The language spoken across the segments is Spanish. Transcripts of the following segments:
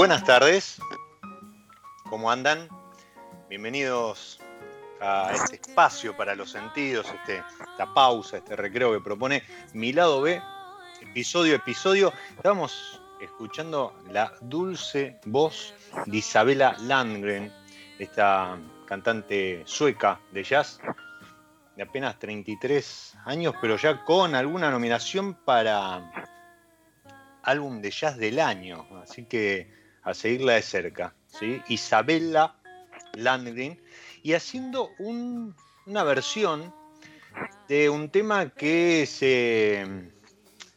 Buenas tardes, ¿cómo andan? Bienvenidos a este espacio para los sentidos, este- esta pausa, este recreo que propone Mi Lado B, episodio episodio. Estamos escuchando la dulce voz de Isabela Landgren, esta cantante sueca de jazz de apenas 33 años, pero ya con alguna nominación para álbum de jazz del año, así que a seguirla de cerca, ¿sí? Isabella Landgren, y haciendo un- una versión de un tema que se,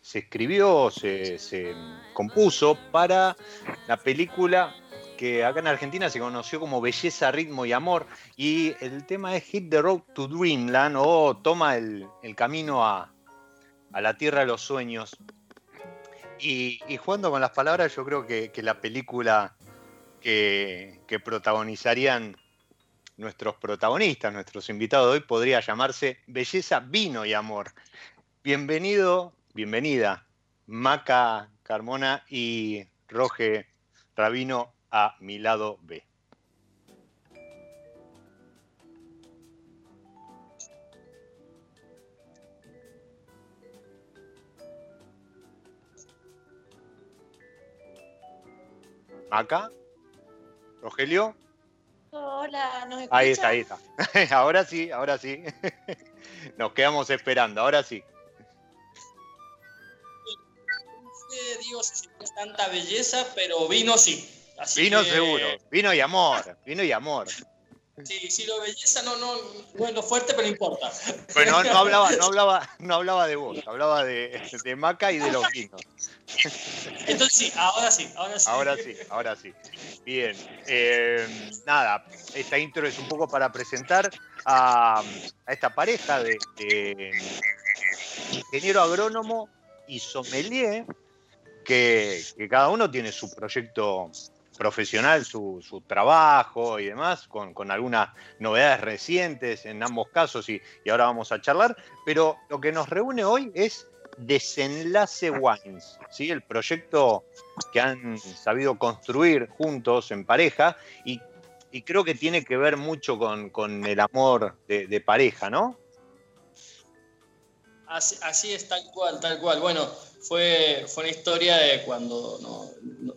se escribió, se, se compuso para la película que acá en Argentina se conoció como Belleza, Ritmo y Amor, y el tema es Hit the Road to Dreamland o Toma el, el camino a, a la Tierra de los Sueños. Y, jugando con las palabras, yo creo que, que la película que, que protagonizarían nuestros protagonistas, nuestros invitados de hoy, podría llamarse Belleza, Vino y Amor. Bienvenido, bienvenida, Maca Carmona y Roge Rabino a mi lado B. Maca, Rogelio, Hola, ¿nos ahí está, ahí está. ahora sí, ahora sí. Nos quedamos esperando, ahora sí. No sé, digo, si es tanta belleza, pero vino sí. Así Vino que- seguro, vino y amor, vino y amor. Sí, sí, lo belleza no, no, no es lo fuerte, pero no importa. Bueno, no hablaba, no hablaba, no hablaba de vos, hablaba de, de Maca y de los vinos. Entonces sí, ahora sí, ahora sí. Ahora sí, ahora sí. Bien. eh, nada, esta intro es un poco para presentar a, a esta pareja de, de ingeniero agrónomo y sommelier, que, que cada uno tiene su proyecto profesional, su, su trabajo y demás, con, con algunas novedades recientes en ambos casos y, y ahora vamos a charlar, pero lo que nos reúne hoy es Desenlace Wines, ¿sí? el proyecto que han sabido construir juntos en pareja y, y creo que tiene que ver mucho con, con el amor de, pareja, ¿no? Así, es, tal cual, tal cual. Bueno, fue, fue una historia de cuando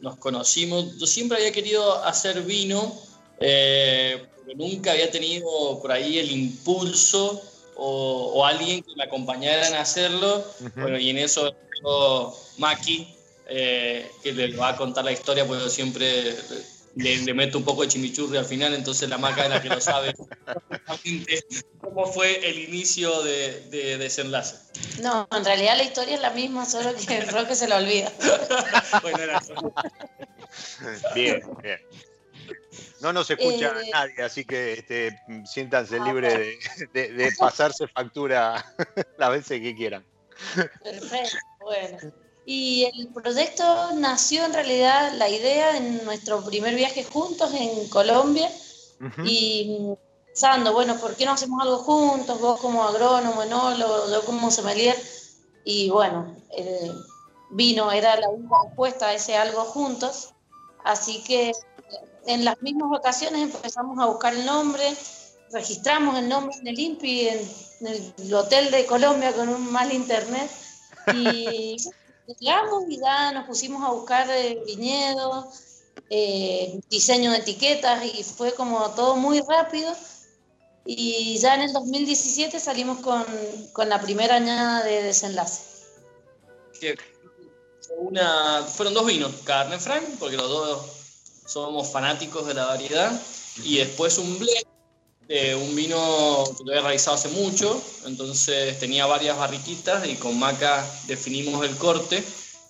nos conocimos. Yo siempre había querido hacer vino, eh, pero nunca había tenido por ahí el impulso o, o alguien que me acompañara en hacerlo. Bueno, y en eso Maki, eh, que le va a contar la historia, porque yo siempre le, le meto un poco de chimichurri al final, entonces la Maca es la que lo sabe exactamente cómo fue el inicio de, de desenlace. No, en realidad la historia es la misma, solo que Roque se la olvida. Bueno, era- Bien, bien. No nos escucha Eh, nadie, así que este, siéntanse Ah, libres de, de- de pasarse factura las veces que quieran. Perfecto, bueno. Y el proyecto nació en realidad, la idea, en nuestro primer viaje juntos en Colombia. Y pensando, bueno, ¿por qué no hacemos algo juntos? Vos como agrónomo, enólogo, yo como sommelier. Y bueno, el vino era la única respuesta a ese algo juntos. Así que en las mismas ocasiones empezamos a buscar el nombre, registramos el nombre en el INPI, en el hotel de Colombia con un mal internet. Y llegamos y ya nos pusimos a buscar eh, viñedos, eh, diseño de etiquetas y fue como todo muy rápido. Y ya en el 2017 salimos con, con la primera añada de desenlace. fueron dos vinos, Cabernet Franc, porque los dos somos fanáticos de la variedad, y después un blend de un vino que lo había realizado hace mucho, entonces tenía varias barriquitas y con Maca definimos el corte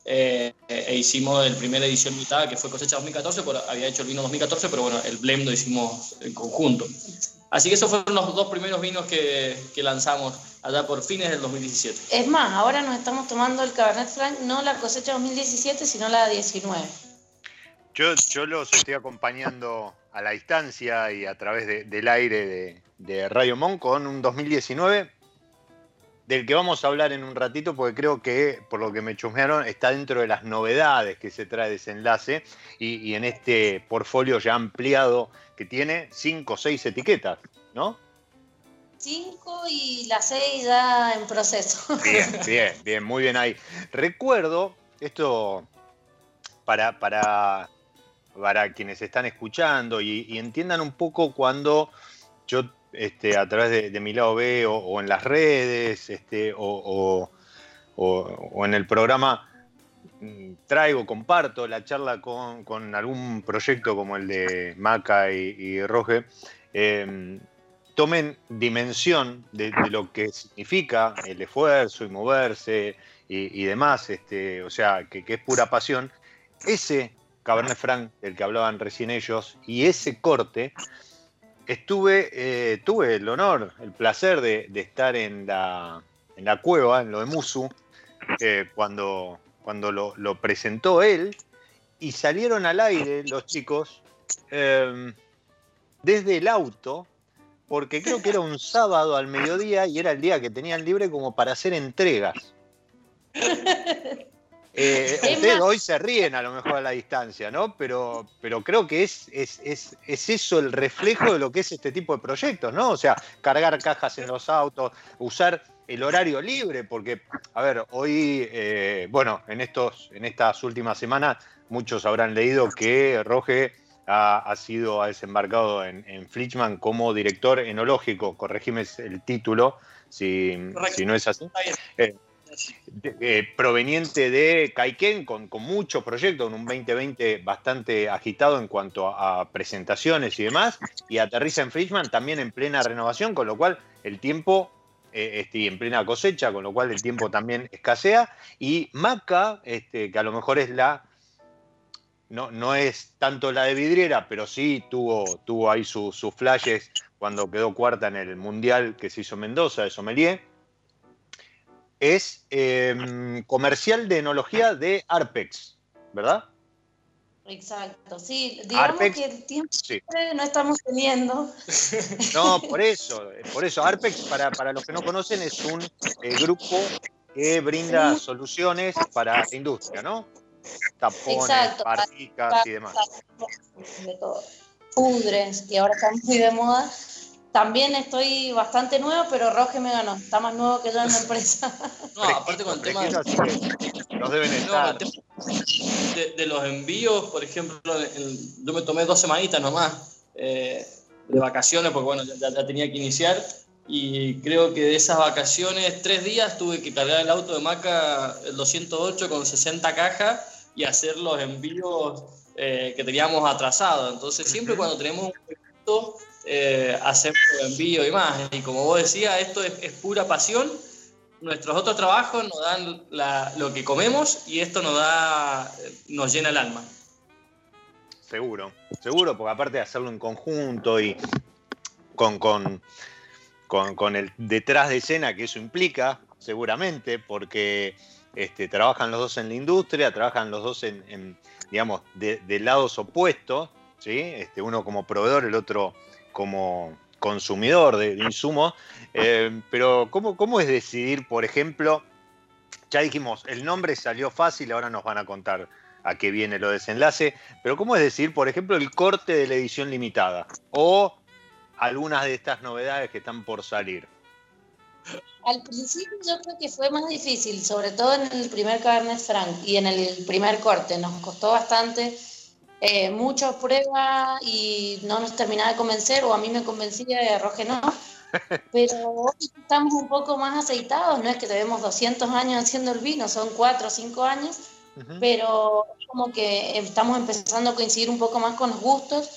eh, e hicimos el primera edición mitad que fue cosecha 2014, pero había hecho el vino 2014, pero bueno, el blend lo hicimos en conjunto. Así que esos fueron los dos primeros vinos que, que lanzamos allá por fines del 2017. Es más, ahora nos estamos tomando el Cabernet Franc, no la cosecha 2017, sino la 19. Yo, yo los estoy acompañando a la distancia y a través de- del aire de, de Radio Mon con un 2019 del que vamos a hablar en un ratito porque creo que, por lo que me chusmearon, está dentro de las novedades que se trae desenlace y, y en este portfolio ya ampliado que tiene cinco o seis etiquetas, ¿no? 5 y la 6 ya en proceso. Bien, bien, bien, muy bien ahí. Recuerdo, esto para, para, para quienes están escuchando y, entiendan un poco cuando yo este, a través de, mi lado B o, en las redes este, o, o- en el programa mm, traigo, comparto la charla con, algún proyecto como el de Maca y, y eh, tomen dimensión de, de lo que significa el esfuerzo y moverse y, y demás, este, o sea, que, que es pura pasión. Ese Cabernet Franc del que hablaban recién ellos y ese corte, estuve, eh, tuve el honor, el placer de, estar en la, en la cueva, en lo de Musu, eh, cuando, cuando lo, presentó él y salieron al aire los chicos eh, desde el auto porque creo que era un sábado al mediodía y era el día que tenían libre como para hacer entregas. Eh, Es ustedes más- hoy se ríen a lo mejor a la distancia, ¿no? Pero, pero creo que es, es, es, es eso el reflejo de lo que es este tipo de proyectos, ¿no? O sea, cargar cajas en los autos, usar el horario libre, porque, a ver, hoy, eh, bueno, en, estos, en estas últimas semanas muchos habrán leído que Roge ha, ha sido ha desembarcado en, en Flichman como director enológico, corregime el título, si, no es así. Eh, eh, proveniente de Caiken, con, muchos proyectos, en un 2020 bastante agitado en cuanto a, presentaciones y demás, y aterriza en Fishman también en plena renovación, con lo cual el tiempo eh, este, en plena cosecha, con lo cual el tiempo también escasea. Y Maca, este, que a lo mejor es la. No, no es tanto la de vidriera, pero sí tuvo, tuvo ahí sus flashes cuando quedó cuarta en el Mundial que se hizo Mendoza de Sommelier. Es em, comercial de enología de Arpex, ¿verdad? Exacto, sí, digamos que el tiempo no estamos teniendo. No, por eso, por eso. Arpex, para, para los que no conocen, es un eh, grupo que brinda soluciones para la industria, ¿no? Tapones, particas y demás. Pudres, que ahora están muy de moda. También estoy bastante nuevo, pero Roge me ganó. Está más nuevo que yo en la empresa. No, aparte con el tema. Nos deben estar. de, los envíos, por ejemplo, yo me tomé dos semanitas nomás eh, de vacaciones, porque bueno, ya, tenía que iniciar. Y creo que de esas vacaciones, tres días tuve que cargar el auto de Maca, el 208, con 60 cajas y hacer los envíos eh, que teníamos atrasados. Entonces, siempre cuando tenemos un eh, hacemos envío y más. Y como vos decías, esto es, pura pasión. Nuestros otros trabajos nos dan lo que comemos y esto nos, da, nos llena el alma. Seguro, seguro, porque aparte de hacerlo en conjunto y con, con, con, el detrás de escena que eso implica, seguramente, porque este, trabajan los dos en la industria, trabajan los dos en, digamos, de, lados opuestos, ¿sí? Este, uno como proveedor, el otro como consumidor de, insumos, eh, pero ¿cómo, ¿cómo es decidir, por ejemplo, ya dijimos, el nombre salió fácil, ahora nos van a contar a qué viene lo desenlace, pero ¿cómo es decir, por ejemplo, el corte de la edición limitada o algunas de estas novedades que están por salir? Al principio yo creo que fue más difícil, sobre todo en el primer Cabernet Franc y en el primer corte. Nos costó bastante eh, muchas pruebas y no nos terminaba de convencer, o a mí me convencía y a Roge no. Pero hoy estamos un poco más aceitados, no es que tenemos 200 años haciendo el vino, son 4 o 5 años, pero como que estamos empezando a coincidir un poco más con los gustos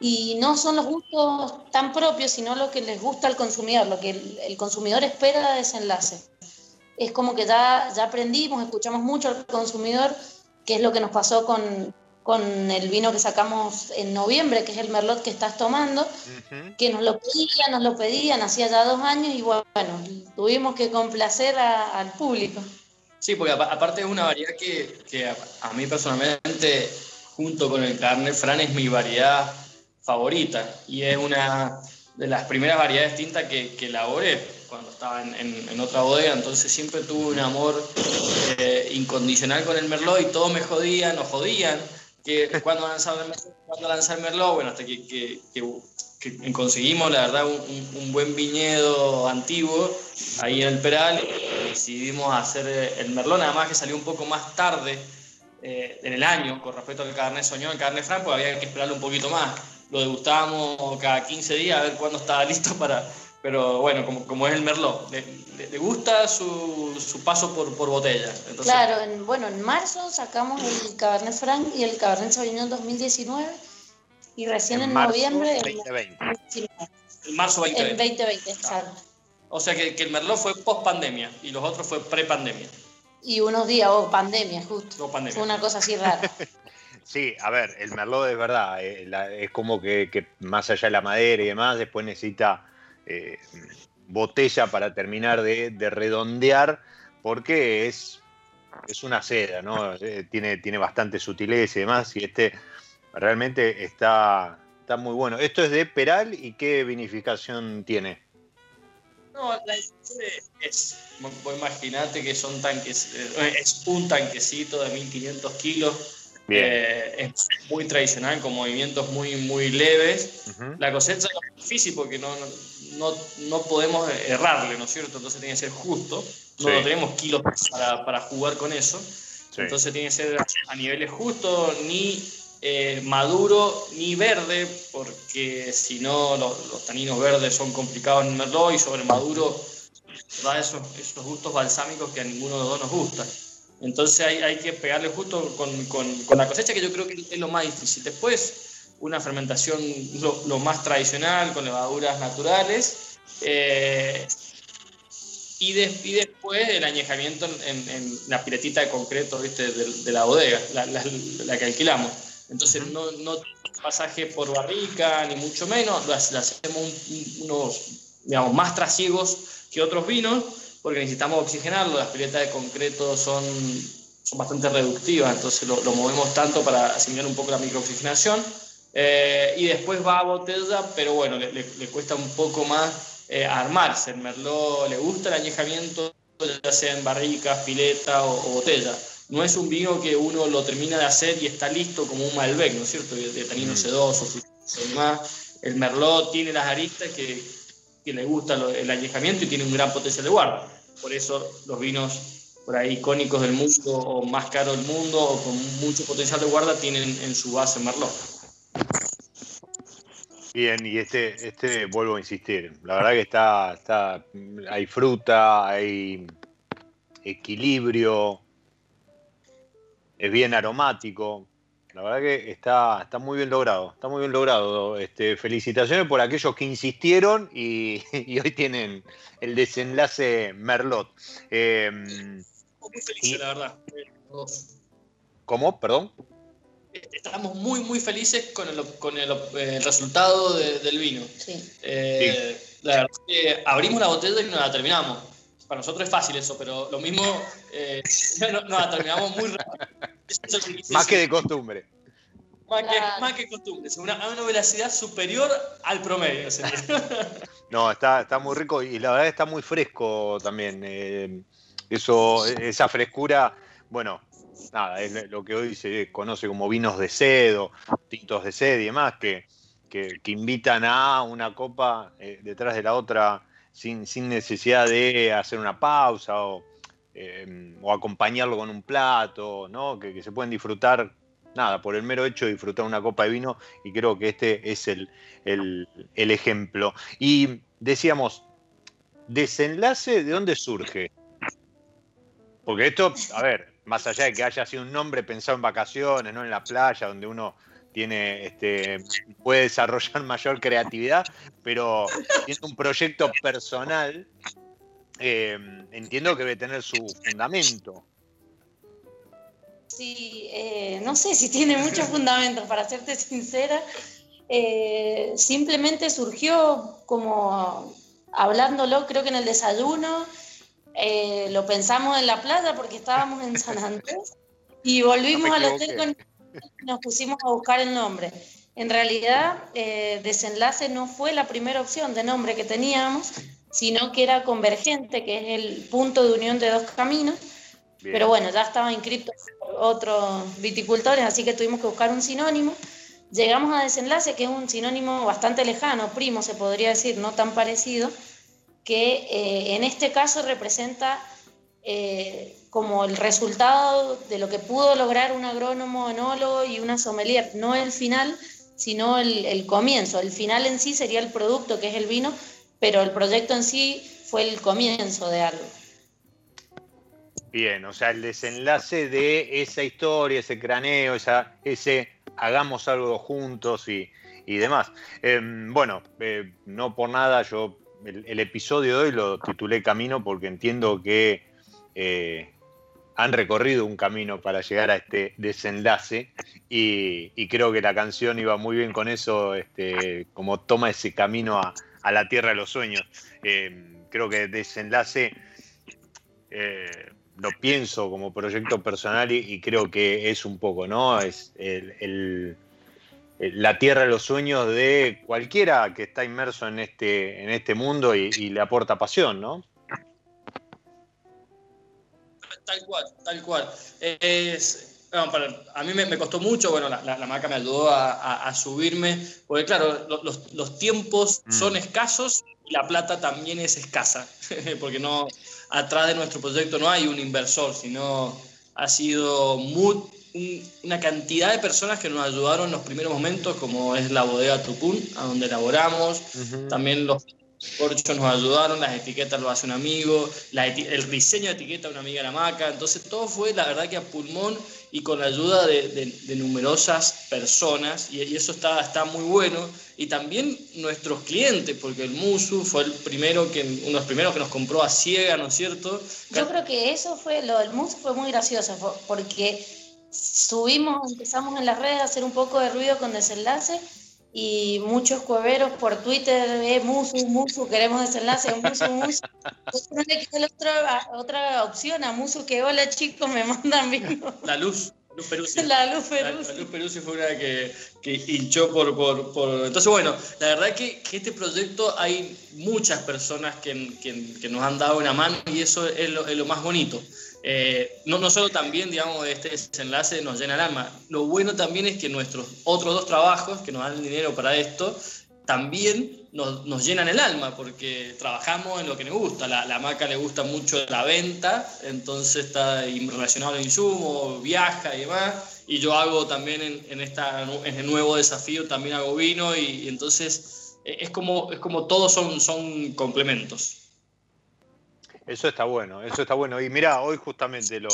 y no son los gustos tan propios, sino lo que les gusta al consumidor, lo que el, consumidor espera de desenlace. Es como que ya, ya aprendimos, escuchamos mucho al consumidor, que es lo que nos pasó con, con el vino que sacamos en noviembre, que es el Merlot que estás tomando, que nos lo pedían, nos lo pedían, hacía ya dos años y bueno, tuvimos que complacer al público. Sí, porque aparte es una variedad que, que a, mí personalmente, junto con el carne Fran, es mi variedad favorita. Y es una de las primeras variedades tintas que, que elaboré cuando estaba en, en, otra bodega, entonces siempre tuve un amor eh, incondicional con el Merlot y todos me jodían, nos jodían que cuando lanzar, cuando lanzar Merlot, bueno, hasta que, que, que, conseguimos, la verdad, un, un, buen viñedo antiguo ahí en el Peral, decidimos hacer el Merlot, nada más que salió un poco más tarde eh, en el año con respecto al Cabernet Sauvignon, el Cabernet Franc, porque había que esperarlo un poquito más. Lo degustábamos cada 15 días a ver cuándo estaba listo para, pero bueno, como, como es el Merlot, le, gusta su, su, paso por, por botella. claro, en, bueno, en marzo sacamos el Cabernet Franc y el Cabernet Sauvignon 2019 y recién en, noviembre... 2020. El, el marzo 2020. El 2020, claro. O sea que, que el Merlot fue post pandemia y los otros fue pre pandemia. Y unos días, o pandemia, justo. pandemia. Fue una cosa así rara. Sí, a ver, el Merlot es verdad, eh, es como que, que, más allá de la madera y demás, después necesita eh, botella para terminar de, redondear, porque es, es una seda, ¿no? Eh, tiene, tiene bastante sutileza y demás, y este realmente está, está muy bueno. ¿Esto es de Peral y qué vinificación tiene? No, la es, que son tanques, eh, es un tanquecito de 1500 kilos eh, es muy tradicional, con movimientos muy, muy leves. La cosecha es difícil porque no, no, no, podemos errarle, ¿no es cierto? Entonces tiene que ser justo. No tenemos kilos para, para, jugar con eso. Entonces tiene que ser a niveles justos, ni eh, maduro ni verde, porque si no los, taninos verdes son complicados en Merlot y sobre maduro esos, esos gustos balsámicos que a ninguno de los dos nos gusta. Entonces hay, hay que pegarle justo con, con, con, la cosecha, que yo creo que es lo más difícil. Después, una fermentación lo, lo más tradicional, con levaduras naturales. Eh, y, y, después el añejamiento en, en, la piletita de concreto ¿viste? De, de la bodega, la, la, la, que alquilamos. Entonces no, no pasaje por barrica, ni mucho menos, lo hacemos unos, digamos, más trasiegos que otros vinos, porque necesitamos oxigenarlo, las piletas de concreto son, son bastante reductivas, entonces lo, lo movemos tanto para asimilar un poco la microoxigenación. Eh, y después va a botella, pero bueno, le, le, le cuesta un poco más eh, armarse. El Merlot le gusta el añejamiento, ya sea en barricas, pileta o, o, botella. No es un vino que uno lo termina de hacer y está listo como un Malbec, ¿no es cierto? De, de tanino mm. sedoso, y demás. El Merlot tiene las aristas que, que le gusta lo, el añejamiento y tiene un gran potencial de guarda. Por eso los vinos por ahí icónicos del mundo o más caros del mundo o con mucho potencial de guarda tienen en su base Merlot. Bien, y este, este vuelvo a insistir, la verdad que está, está, hay fruta, hay equilibrio, es bien aromático, la verdad que está, está muy bien logrado, está muy bien logrado. Este, felicitaciones por aquellos que insistieron y, y hoy tienen el desenlace Merlot. Eh, muy felices, y, la verdad. ¿Cómo? Perdón estamos muy, muy felices con el, con el, el resultado de, del vino. Sí. Eh, sí. La verdad es que abrimos la botella y no la terminamos. Para nosotros es fácil eso, pero lo mismo eh, no, no, terminamos muy rápido. Más que de costumbre. Más que, más que costumbre, una, una velocidad superior al promedio. no, está, está muy rico y la verdad está muy fresco también. Eh, eso, esa frescura, bueno, nada, es lo que hoy se conoce como vinos de sed o tintos de sed y demás, que, que, que invitan a una copa eh, detrás de la otra sin, necesidad de hacer una pausa o, o acompañarlo con un plato, ¿no? Que, que, se pueden disfrutar, nada, por el mero hecho de disfrutar una copa de vino y creo que este es el, el, el ejemplo. Y decíamos, desenlace, ¿de dónde surge? Porque esto, a ver, más allá de que haya sido un nombre pensado en vacaciones, no en la playa, donde uno tiene, este, puede desarrollar mayor creatividad, pero siendo un proyecto personal, eh, entiendo que debe tener su fundamento. Sí, eh, no sé si tiene mucho fundamento, para serte sincera. Eh, simplemente surgió como hablándolo, creo que en el desayuno, eh, lo pensamos en la playa porque estábamos en San Andrés y volvimos no al hotel con, nos pusimos a buscar el nombre. En realidad, eh, desenlace no fue la primera opción de nombre que teníamos, sino que era convergente, que es el punto de unión de dos caminos. Bien. Pero bueno, ya estaba inscrito otros viticultores, así que tuvimos que buscar un sinónimo. Llegamos a desenlace, que es un sinónimo bastante lejano, primo se podría decir, no tan parecido, que eh, en este caso representa eh, como el resultado de lo que pudo lograr un agrónomo, enólogo y una sommelier, no el final, sino el, el, comienzo. El final en sí sería el producto, que es el vino, pero el proyecto en sí fue el comienzo de algo. Bien, o sea, el desenlace de esa historia, ese craneo, esa, ese hagamos algo juntos y, y demás. Eh, bueno, eh, no por nada yo el, episodio de hoy lo titulé Camino porque entiendo que eh, han recorrido un camino para llegar a este desenlace y, creo que la canción iba muy bien con eso, este, como toma ese camino a, la tierra de los sueños. Eh, creo que desenlace eh, lo pienso como proyecto personal y, creo que es un poco, ¿no? Es la tierra de los sueños de cualquiera que está inmerso en este, en este mundo y, y le aporta pasión, ¿no? Tal cual, tal cual. Es, bueno, para, a mí me, me, costó mucho, bueno, la, la, la marca me ayudó a, a, a, subirme, porque claro, los, los tiempos mm. son escasos y la plata también es escasa, porque no, atrás de nuestro proyecto no hay un inversor, sino ha sido muy, una cantidad de personas que nos ayudaron en los primeros momentos, como es la bodega Tucún, a donde elaboramos, uh -huh. también los corcho nos ayudaron, las etiquetas lo hace un amigo, el diseño de etiqueta una amiga de la maca, entonces todo fue la verdad que a pulmón y con la ayuda de, numerosas personas y, eso está, está muy bueno y también nuestros clientes, porque el Musu fue el primero que, uno de los primeros que nos compró a ciega, ¿no es cierto? Yo creo que eso fue, lo del Musu fue muy gracioso, porque subimos, empezamos en las redes a hacer un poco de ruido con desenlace y muchos cueveros por Twitter, eh, Musu, Musu, queremos desenlace, Musu, Musu. no le quedó otra, otra opción a Musu que hola chicos, me mandan vino. La luz. Luz Peruzzi. La Luz Peruzzi. La, Luz Peruzzi fue una que, que hinchó por, por, por, Entonces, bueno, la verdad que, que, este proyecto hay muchas personas que, que, que, nos han dado una mano y eso es lo, es lo más bonito. Eh, no, solo también, digamos, este desenlace nos llena el alma. Lo bueno también es que nuestros otros dos trabajos, que nos dan dinero para esto, también nos, nos, llenan el alma, porque trabajamos en lo que nos gusta. La, la maca le gusta mucho la venta, entonces está relacionado al insumo, viaja y demás. Y yo hago también en, en, esta, en el nuevo desafío, también hago vino, y, y entonces eh, es como, es como todos son, son complementos. Eso está bueno, eso está bueno. Y mira, hoy justamente lo,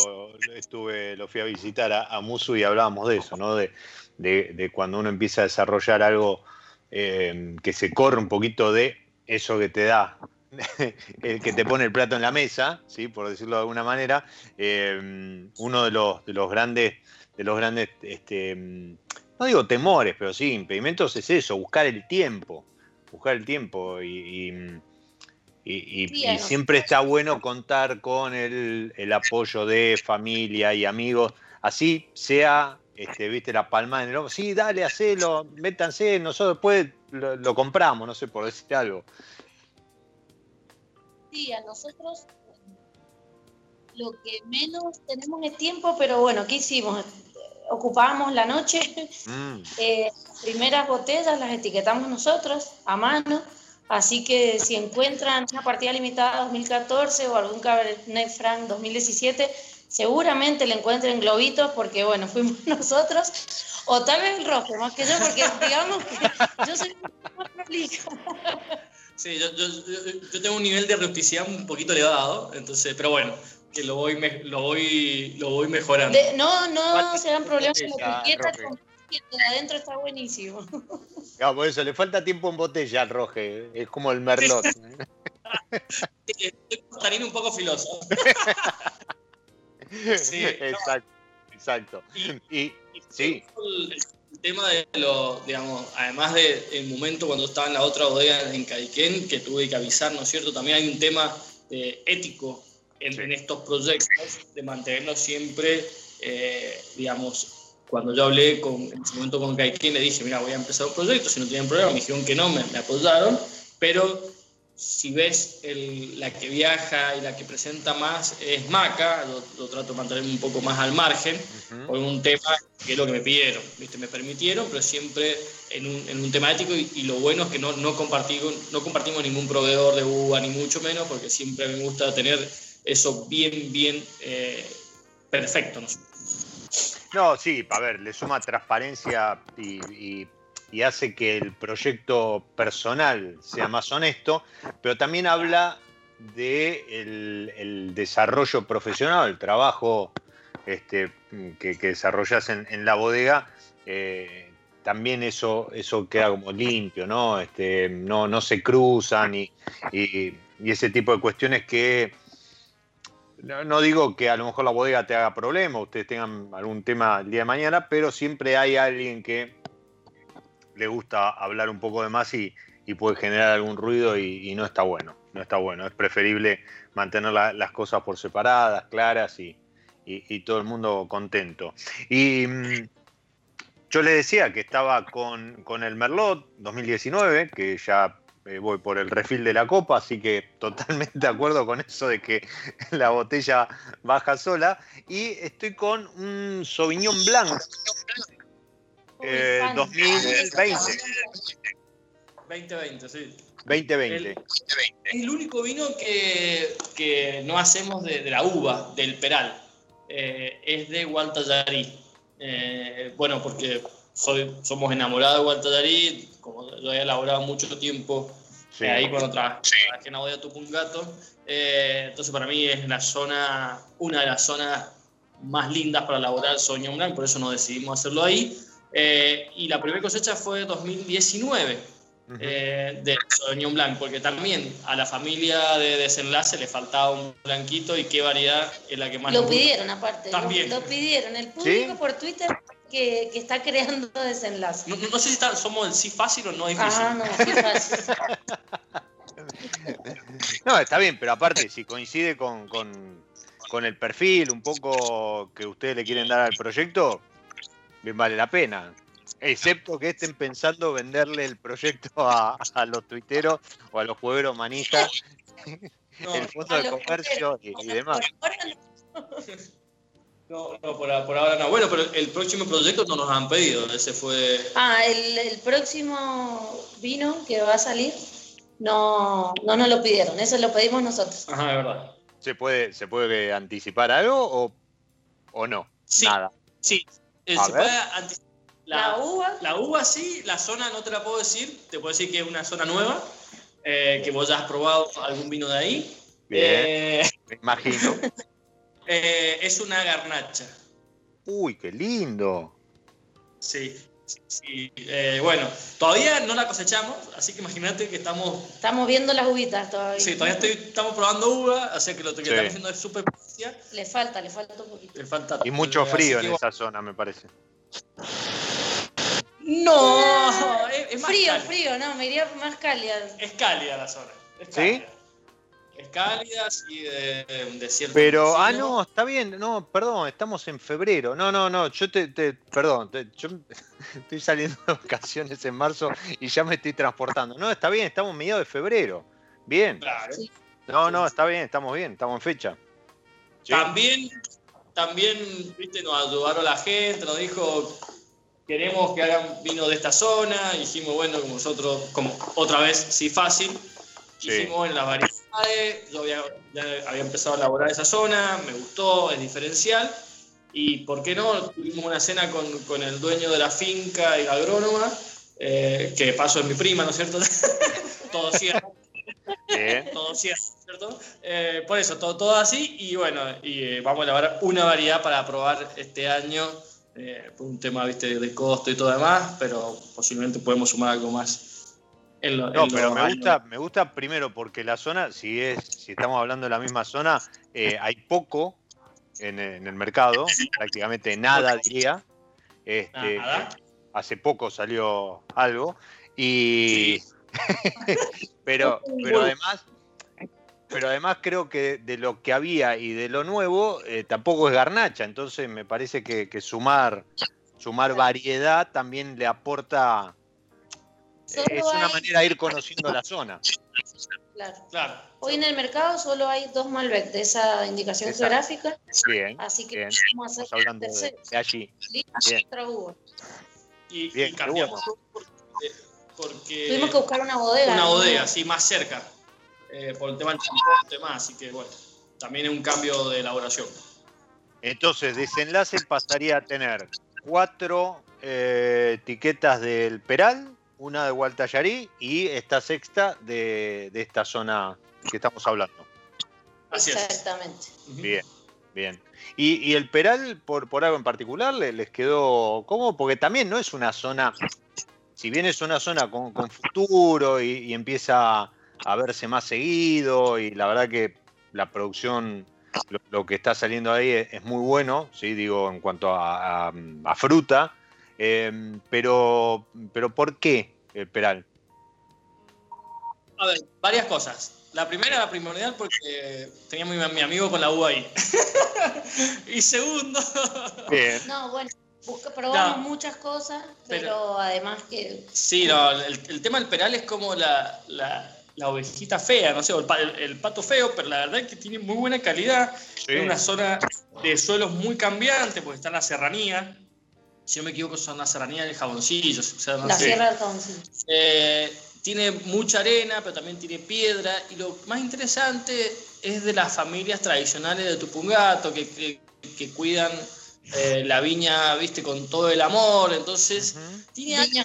estuve, lo fui a visitar a, Musu y hablábamos de eso, ¿no? De, cuando uno empieza a desarrollar algo eh, que se corre un poquito de eso que te da, el que te pone el plato en la mesa, ¿sí? por decirlo de alguna manera. Eh, uno de los, de los grandes, de los grandes, este, no digo temores, pero sí, impedimentos es eso, buscar el tiempo. Buscar el tiempo y, siempre está bueno contar con el, apoyo de familia y amigos, así sea, este, viste, la palma en el hombro, sí, dale, hacelo, métanse, nosotros después lo, compramos, no sé, por decir algo. Sí, a nosotros lo que menos tenemos es tiempo, pero bueno, ¿qué hicimos? Ocupamos la noche, mm. eh, primeras botellas las etiquetamos nosotros a mano Así que si encuentran una partida limitada 2014 o algún Cabernet Franc 2017, seguramente le encuentren globitos porque, bueno, fuimos nosotros. O tal vez el rojo, más que yo, porque digamos que yo soy más prolija. Sí, yo, yo, yo, tengo un nivel de rusticidad un poquito elevado, entonces, pero bueno, que lo voy, lo voy, lo voy mejorando. no, no se dan problemas con la etiqueta, de adentro está buenísimo. Claro, por eso le falta tiempo en botella al roje, es como el merlot. Estoy un poco filoso. sí, exacto, exacto. Y, sí. El, tema de lo, digamos, además del momento cuando estaba en la otra bodega en Cadiquén, que tuve que avisar, ¿no es cierto? También hay un tema eh, ético en, estos proyectos, de mantenerlo siempre, eh, digamos, cuando yo hablé con, en ese momento con Kaikin, le dije, mira, voy a empezar un proyecto, si no tienen problema, me dijeron que no, me, apoyaron, pero si ves la que viaja y la que presenta más es Maca, lo, trato de mantenerme un poco más al margen, por un tema que es lo que me pidieron, ¿viste? me permitieron, pero siempre en un, en un temático y, lo bueno es que no, no, compartimos, no compartimos ningún proveedor de uva, ni mucho menos, porque siempre me gusta tener eso bien, bien eh, perfecto. ¿no? No, sí, a ver, le suma transparencia y, hace que el proyecto personal sea más honesto, pero también habla de desarrollo profesional, el trabajo este, que, desarrollas en, la bodega. Eh, también eso, eso queda como limpio, ¿no? Este, no, no se cruzan y, y ese tipo de cuestiones que no, digo que a lo mejor la bodega te haga problema, ustedes tengan algún tema el día de mañana, pero siempre hay alguien que le gusta hablar un poco de más y, puede generar algún ruido y, no está bueno. No está bueno. Es preferible mantener las cosas por separadas, claras y, todo el mundo contento. Y mm, yo les decía que estaba con, con el Merlot 2019, que ya eh, voy por el refil de la copa, así que totalmente de acuerdo con eso de que la botella baja sola. Y estoy con un Sauvignon Blanc 2020. 2020, sí. 2020. es el único vino que, no hacemos de, la uva, del peral. Eh, es de Guantallarí. Eh, bueno, porque soy, somos enamorados de Guantallarí, como lo he elaborado mucho tiempo Eh, ahí cuando trabajé en la bodega Tupungato. Eh, entonces para mí es la zona, una de las zonas más lindas para elaborar Sauvignon Blanc, por eso nos decidimos hacerlo ahí. Eh, y la primera cosecha fue 2019 eh, de Sauvignon Blanc, porque también a la familia de desenlace le faltaba un blanquito y qué variedad es la que más Lo pidieron aparte, también. Lo, pidieron, el público por Twitter que, que, está creando desenlace. No, no sé si somos el sí fácil o no difícil. Ah, no, sí fácil. no, está bien, pero aparte, si coincide con, con, con el perfil un poco que ustedes le quieren dar al proyecto, bien vale la pena. Excepto que estén pensando venderle el proyecto a, los tuiteros o a los juegueros manijas, el fondo de comercio y, demás. No, no por, ahora no. Bueno, pero el próximo proyecto no nos han pedido. Ese fue. Ah, el, próximo vino que va a salir no, no nos lo pidieron. Eso lo pedimos nosotros. Ajá, es verdad. ¿Se puede, ¿se puede anticipar algo o, o no? Sí, Nada. Sí, eh, se puede anticipar la, uva. La uva sí, la zona no te la puedo decir, te puedo decir que es una zona nueva, eh, que vos ya has probado algún vino de ahí. Bien, eh, me imagino. Eh, es una garnacha. Uy, qué lindo. Sí, sí. bueno, todavía no la cosechamos, así que imagínate que estamos... Estamos viendo las uvitas todavía. Sí, todavía estamos probando uva, así que lo que estamos haciendo es súper... Le falta, le falta un poquito. Le falta, y mucho frío en esa zona, me parece. No, es, más frío, frío, no, me iría más cálida. Es cálida la zona. ¿Sí? Cálida, sí, de, un desierto. Pero, ah, no, está bien, no, perdón, estamos en febrero. No, no, no, yo te, perdón, yo estoy saliendo de vacaciones en marzo y ya me estoy transportando. No, está bien, estamos en mediados de febrero. Bien. Claro. No, no, está bien, estamos bien, estamos en fecha. También, también, viste, nos ayudaron la gente, nos dijo, queremos que hagan vino de esta zona, hicimos, bueno, como nosotros, como otra vez, sí fácil, hicimos en las variedades, yo había, ya había empezado a elaborar esa zona, me gustó, es diferencial, y por qué no, tuvimos una cena con, con el dueño de la finca y la agrónoma, eh, que de paso es mi prima, ¿no es cierto? todo cierto. Todo cierto, ¿cierto? Eh, por eso, todo, todo así, y bueno, y eh, vamos a elaborar una variedad para probar este año eh, por un tema ¿viste, de costo y todo demás, pero posiblemente podemos sumar algo más. En no, pero me gusta, me gusta primero porque la zona, si es, si estamos hablando de la misma zona, eh, hay poco en, el mercado, prácticamente nada diría. Este, hace poco salió algo. Y pero, pero además pero además creo que de lo que había y de lo nuevo eh, tampoco es garnacha, entonces me parece que, sumar, sumar variedad también le aporta, es una manera de ir conociendo la zona. Claro. Hoy en el mercado solo hay dos Malbec de esa indicación geográfica. Bien. Así que vamos a hacer hablando de, allí. Bien. Y, bien, cambiamos porque, Tuvimos que buscar una bodega. Una bodega, sí, más cerca. Eh, por el tema del transporte más, así que bueno, también es un cambio de elaboración. Entonces, desenlace pasaría a tener cuatro eh, etiquetas del Peral, una de Gualtallarí y esta sexta de, esta zona que estamos hablando. Así Exactamente. Bien, bien. ¿Y, el Peral, por, por algo en particular, les quedó cómodo? Porque también no es una zona, si bien es una zona con, futuro y empieza a verse más seguido y la verdad que la producción, lo, que está saliendo ahí es, muy bueno, ¿sí? digo, en cuanto a, fruta, em, pero, pero ¿por qué el Peral? A ver, varias cosas. La primera, la primordial, porque tenía mi, mi amigo con la uva ahí. y segundo... No, bueno, probamos muchas cosas, pero, además que... Sí, no, el, tema del Peral es como la la ovejita fea, no sé, el, pato feo, pero la verdad es que tiene muy buena calidad. Es una zona de suelos muy cambiante, porque está en la serranía. Si no me equivoco, son la serranía del jaboncillo. la sierra del jaboncillo. Eh, tiene mucha arena, pero también tiene piedra. Y lo más interesante es de las familias tradicionales de Tupungato, que, que, cuidan eh, la viña, viste, con todo el amor, entonces tiene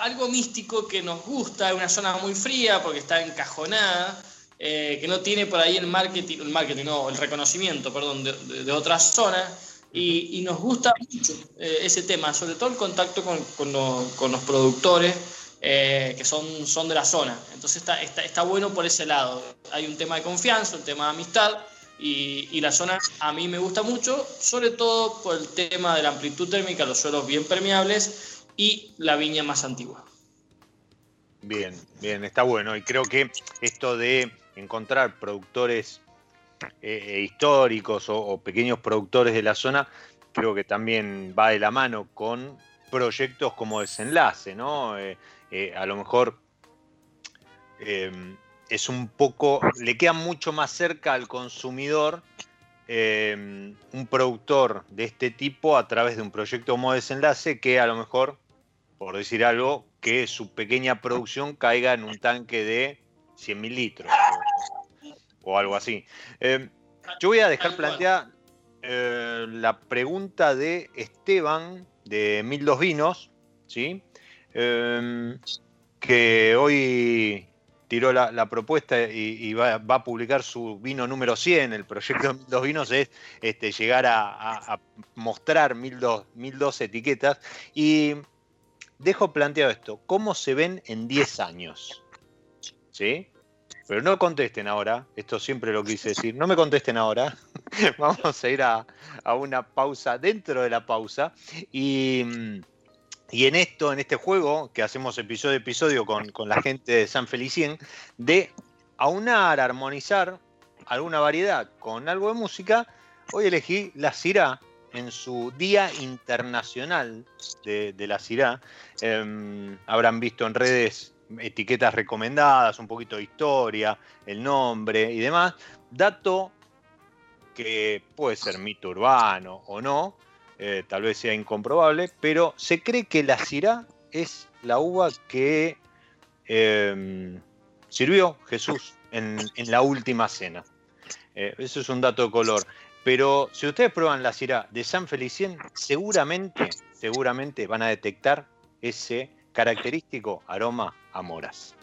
algo, místico que nos gusta, es una zona muy fría porque está encajonada, eh, que no tiene por ahí el marketing, el marketing, no, el reconocimiento, perdón, de, otras zonas, y, nos gusta mucho eh, ese tema, sobre todo el contacto con, los productores. que son, son de la zona. Entonces está, está, está bueno por ese lado. Hay un tema de confianza, un tema de amistad, y, la zona a mí me gusta mucho, sobre todo por el tema de la amplitud térmica, los suelos bien permeables y la viña más antigua. Bien, bien, está bueno. Y creo que esto de encontrar productores eh, eh, históricos o, pequeños productores de la zona, creo que también va de la mano con proyectos como desenlace, ¿no? Eh, a lo mejor es un poco, le queda mucho más cerca al consumidor eh, un productor de este tipo a través de un proyecto como desenlace que a lo mejor, por decir algo, que su pequeña producción caiga en un tanque de 100.000 litros o, algo así. Eh, yo voy a dejar planteada eh, la pregunta de Esteban de Mil Dos Vinos, ¿sí? que hoy tiró la, propuesta y, va, a publicar su vino número 100. El proyecto de Dos Vinos es este, llegar a, mostrar mil dos, etiquetas. Y dejo planteado esto, ¿cómo se ven en 10 años? ¿Sí? Pero no contesten ahora, esto siempre lo quise decir, no me contesten ahora, vamos a ir a, a una pausa dentro de la pausa y y en esto, en este juego, que hacemos episodio a episodio con, la gente de San Felicien, de aunar, armonizar alguna variedad con algo de música, hoy elegí la Cira en su Día Internacional de, la Cira. Em, habrán visto en redes etiquetas recomendadas, un poquito de historia, el nombre y demás. Dato que puede ser mito urbano o no, eh, tal vez sea incomprobable, pero se cree que la Syrah es la uva que em, sirvió Jesús en, la última cena. Eh, eso es un dato de color. Pero si ustedes prueban la Syrah de San Felicien, seguramente, seguramente van a detectar ese característico aroma a moras.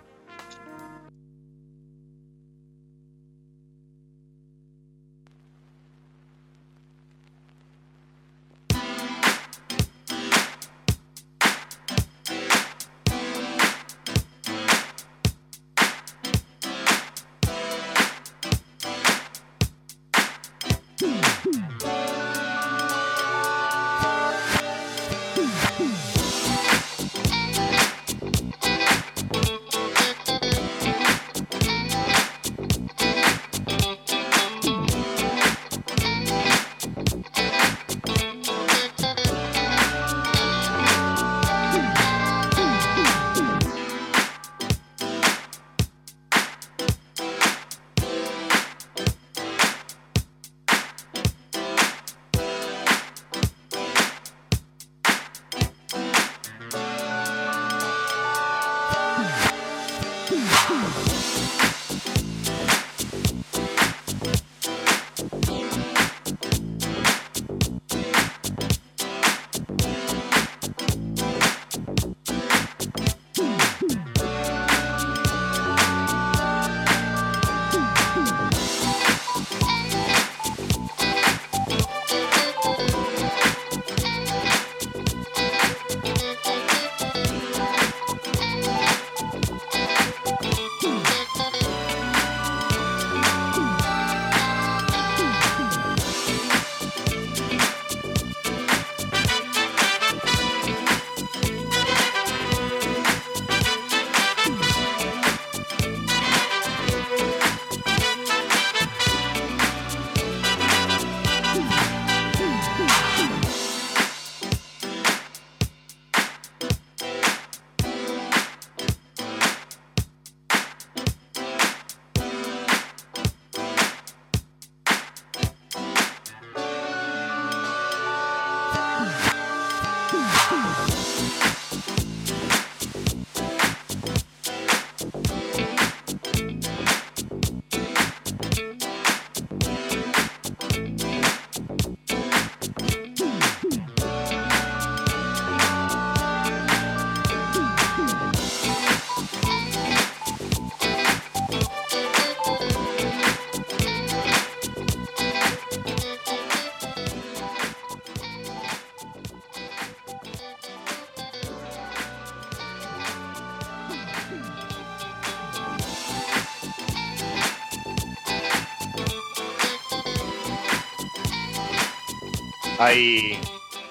Ahí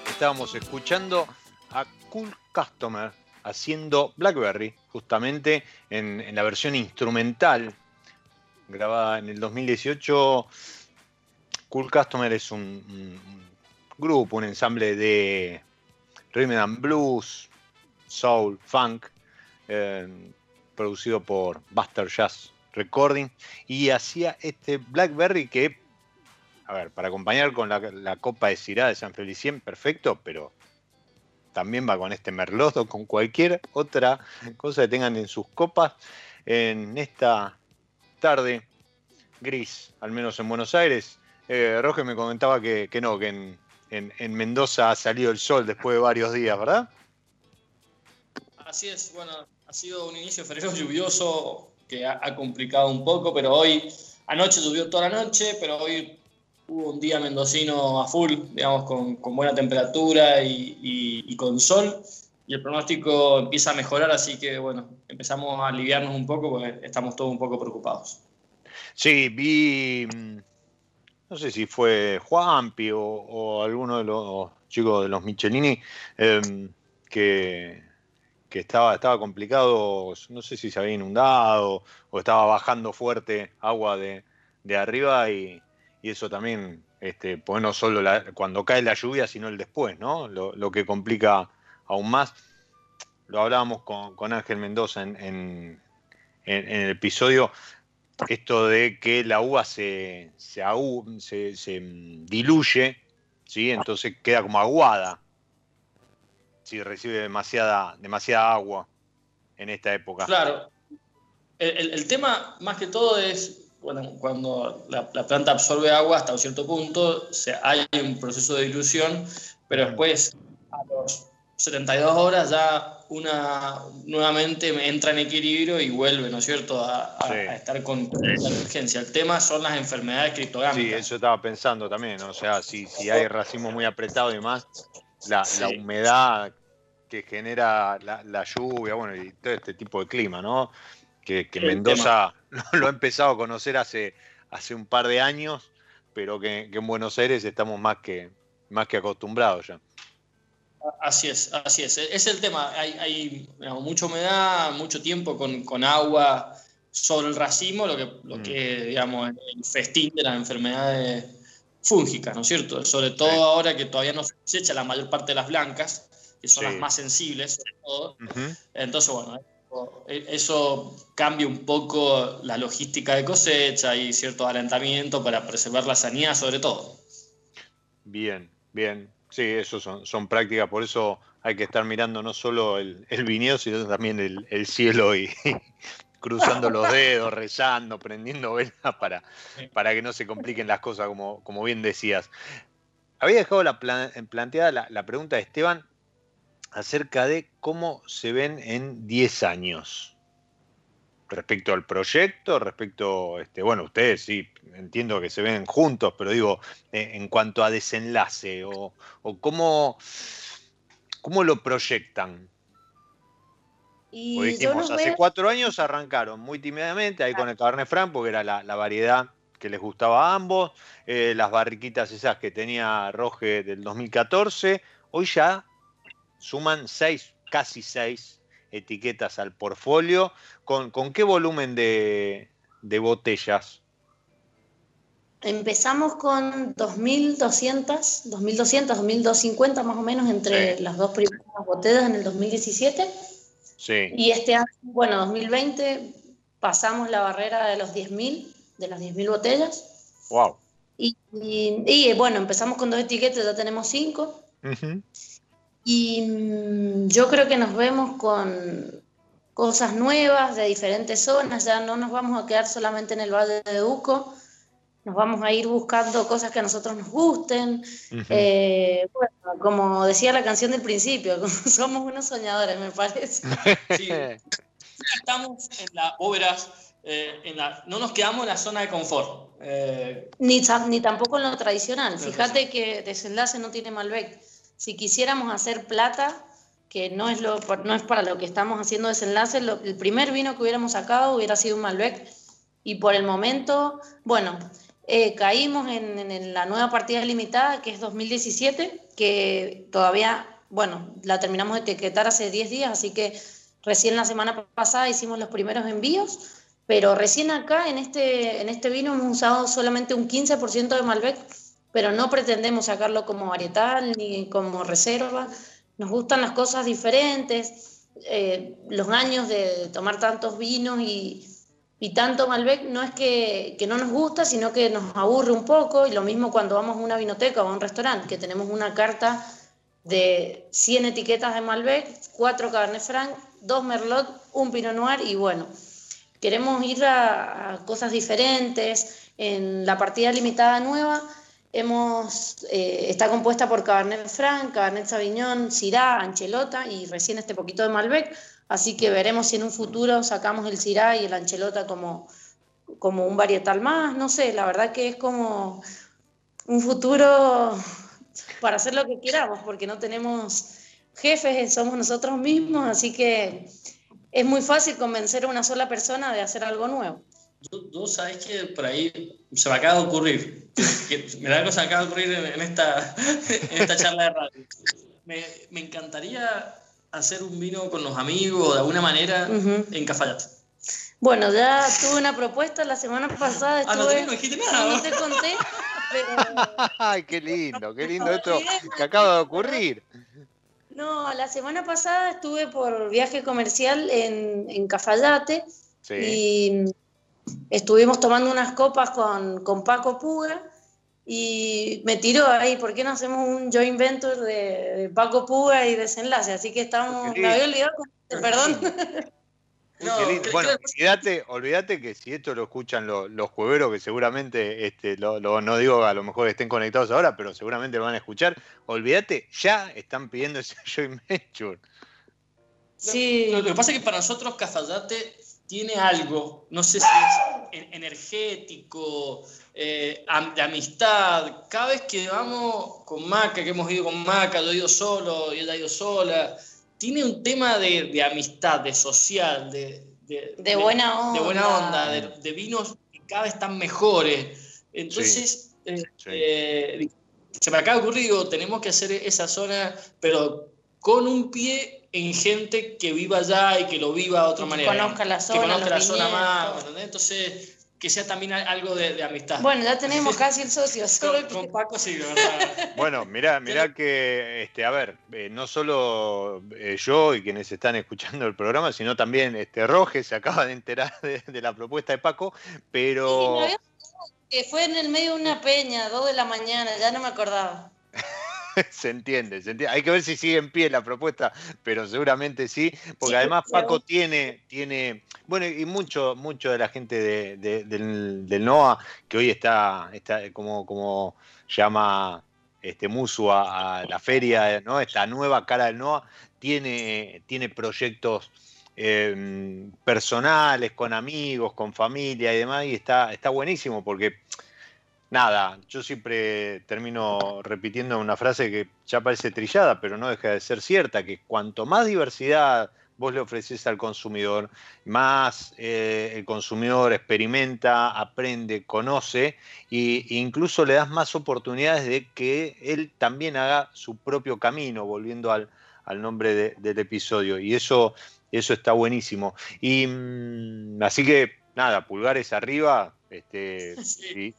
estábamos escuchando a Cool Customer haciendo Blackberry, justamente en, la versión instrumental, grabada en el 2018. Cool Customer es un, grupo, un ensamble de rhythm and blues, soul, funk, eh, producido por Buster Jazz Recording, y hacía este Blackberry que a ver, para acompañar con la, copa de Cirá de San Felicien, perfecto, pero también va con este merlot o con cualquier otra cosa que tengan en sus copas. En esta tarde gris, al menos en Buenos Aires, eh, Roge me comentaba que, no, que en, Mendoza ha salido el sol después de varios días, ¿verdad? Así es, bueno, ha sido un inicio febrero lluvioso que ha complicado un poco, pero hoy, anoche llovió toda la noche, pero hoy hubo un día mendocino a full, digamos, con, buena temperatura y, con sol, y el pronóstico empieza a mejorar, así que bueno, empezamos a aliviarnos un poco porque estamos todos un poco preocupados. Sí, vi, mm, no sé si fue Juanpi o, o alguno de los chicos de los Michelini, em, que, estaba, estaba complicado, no sé si se había inundado o estaba bajando fuerte agua de, de arriba y, y eso también, este, pues no solo cuando cae la lluvia, sino el después, ¿no? Lo, que complica aún más. Lo hablábamos con, Ángel Mendoza en, el episodio, esto de que la uva se, se, diluye, ¿sí? entonces queda como aguada si recibe demasiada, demasiada agua en esta época. Claro. el tema más que todo es bueno, cuando la, planta absorbe agua hasta un cierto punto, se, hay un proceso de dilución, pero después, a los 72 horas, ya una nuevamente entra en equilibrio y vuelve, ¿no es cierto?, a, estar con, la urgencia. El tema son las enfermedades criptogámicas. Sí, eso estaba pensando también, o sea, si, si hay racimo muy apretado y demás, la, la humedad que genera la, la, lluvia, bueno, y todo este tipo de clima, ¿no? Que, Mendoza lo, ha empezado a conocer hace, hace un par de años, pero que, en Buenos Aires estamos más que, más que acostumbrados ya. Así es, así es. Es el tema. Hay, mucha humedad, mucho tiempo con, agua sobre el racimo, lo que, lo mm. que digamos, el festín de las enfermedades fúngicas, ¿no es cierto? Sobre todo ahora que todavía no se echa la mayor parte de las blancas, que son las más sensibles, sobre todo. Entonces, bueno, e, eso cambia un poco la logística de cosecha y cierto alentamiento para preservar la sanidad sobre todo. Bien, bien. Sí, eso son, prácticas, por eso hay que estar mirando no solo el, el viñedo, sino también el, cielo y cruzando los dedos, rezando, prendiendo velas para, para que no se compliquen las cosas, como, como bien decías. Había dejado la planteada la, la pregunta de Esteban acerca de cómo se ven en 10 años. Respecto al proyecto, respecto, este, bueno, ustedes sí, entiendo que se ven juntos, pero digo, eh, en cuanto a desenlace, o, cómo, cómo lo proyectan. Y dijimos, hace cuatro años arrancaron muy tímidamente ahí con el Cabernet Franc, porque era la, variedad que les gustaba a ambos, eh, las barriquitas esas que tenía Roge del 2014, hoy ya suman seis, casi seis etiquetas al portfolio. ¿Con, qué volumen de, botellas? Empezamos con 2.200, 2.200, 2.250 más o menos entre las dos primeras botellas en el 2017. Sí. Y este año, bueno, 2020, pasamos la barrera de los 10.000, de las 10.000 botellas. Wow. Y, bueno, empezamos con dos etiquetas, ya tenemos cinco. Y mm, yo creo que nos vemos con cosas nuevas de diferentes zonas, ya no nos vamos a quedar solamente en el Valle de Uco, nos vamos a ir buscando cosas que a nosotros nos gusten. Eh, bueno, como decía la canción del principio, somos unos soñadores, me parece. Sí. Estamos en la obra, eh, en la, no nos quedamos en la zona de confort. Eh, ni, ni tampoco en lo tradicional. Fíjate que Desenlace no tiene Malbec si quisiéramos hacer plata, que no es, lo, no es para lo que estamos haciendo desenlace, el primer vino que hubiéramos sacado hubiera sido un Malbec. Y por el momento, bueno, eh, caímos en, la nueva partida limitada, que es 2017, que todavía, bueno, la terminamos de etiquetar hace 10 días, así que recién la semana pasada hicimos los primeros envíos, pero recién acá en este, en este vino hemos usado solamente un 15% de Malbec, pero no pretendemos sacarlo como varietal ni como reserva. Nos gustan las cosas diferentes, eh, los años de tomar tantos vinos y tanto Malbec no es que, no nos gusta, sino que nos aburre un poco. Y lo mismo cuando vamos a una vinoteca o a un restaurante, que tenemos una carta de 100 etiquetas de Malbec, 4 Cabernet Franc, 2 Merlot, un Pinot Noir y bueno, queremos ir a, cosas diferentes. En la partida limitada nueva hemos, eh, está compuesta por Cabernet Franc, Cabernet Sauvignon, Syrah, Anchelota y recién este poquito de Malbec Así que veremos si en un futuro sacamos el Cirá y el Anchelota como, como un varietal más. No sé, la verdad que es como un futuro para hacer lo que queramos, porque no tenemos jefes, somos nosotros mismos, así que es muy fácil convencer a una sola persona de hacer algo nuevo. Tú, sabes que por ahí se me acaba de ocurrir, me da que se me acaba de ocurrir en, esta, en esta charla de radio. Me, me encantaría hacer un vino con los amigos de alguna manera en Cafayate? Bueno, ya tuve una propuesta la semana pasada. Estuve, ah, no, te, dijiste nada. No te conté, Ay, qué lindo, qué lindo esto que acaba de ocurrir. No, la semana pasada estuve por viaje comercial en, en Cafayate y estuvimos tomando unas copas con, con Paco Puga y me tiró ahí, ¿por qué no hacemos un joint venture de, Paco Puga y Desenlace? Así que estamos, me había olvidado, perdón. bueno, olvídate, que si esto lo escuchan los, los que seguramente, este, lo, no digo a lo mejor estén conectados ahora, pero seguramente lo van a escuchar, olvídate, ya están pidiendo ese joint venture. Sí. Lo, que pasa es que para nosotros Cafayate tiene algo, no sé si es energético, eh, de amistad. Cada vez que vamos con Maca, que hemos ido con Maca, yo he ido solo y ella ha ido sola, tiene un tema de, amistad, de social, de, de, buena onda, de, buena onda, de, vinos que cada vez están mejores. Entonces, eh, eh, se me acaba de ocurrir, tenemos que hacer esa zona, pero con un pie en gente que viva allá y que lo viva de otra manera. Que conozca la zona. Que conozca la zona más, Entonces, que sea también algo de, amistad. Bueno, ya tenemos casi el socio. con, Paco sí, verdad. Bueno, mira, mira que, este, a ver, eh, no solo eh, yo y quienes están escuchando el programa, sino también este Roge se acaba de enterar de, la propuesta de Paco, pero... que fue en el medio de una peña, dos de la mañana, ya no me acordaba. se entiende, se entiende. Hay que ver si sigue en pie la propuesta, pero seguramente sí, porque además Paco tiene, tiene, bueno, y mucho, mucho de la gente del, NOA, que hoy está, está como, como llama este Musu a, la feria, ¿no? Esta nueva cara del NOA, tiene, tiene proyectos em, personales, con amigos, con familia y demás, y está, está buenísimo porque nada, yo siempre termino repitiendo una frase que ya parece trillada, pero no deja de ser cierta, que cuanto más diversidad vos le ofreces al consumidor, más eh, el consumidor experimenta, aprende, conoce e incluso le das más oportunidades de que él también haga su propio camino, volviendo al, nombre del episodio. Y eso, eso está buenísimo. Y mm, así que, nada, pulgares arriba, este,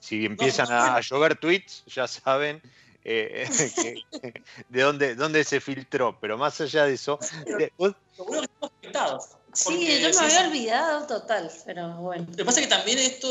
si, empiezan a, llover tweets, ya saben eh, de dónde, dónde se filtró. Pero más allá de eso. Sí, yo me había olvidado total, pero bueno. Lo que pasa es que también esto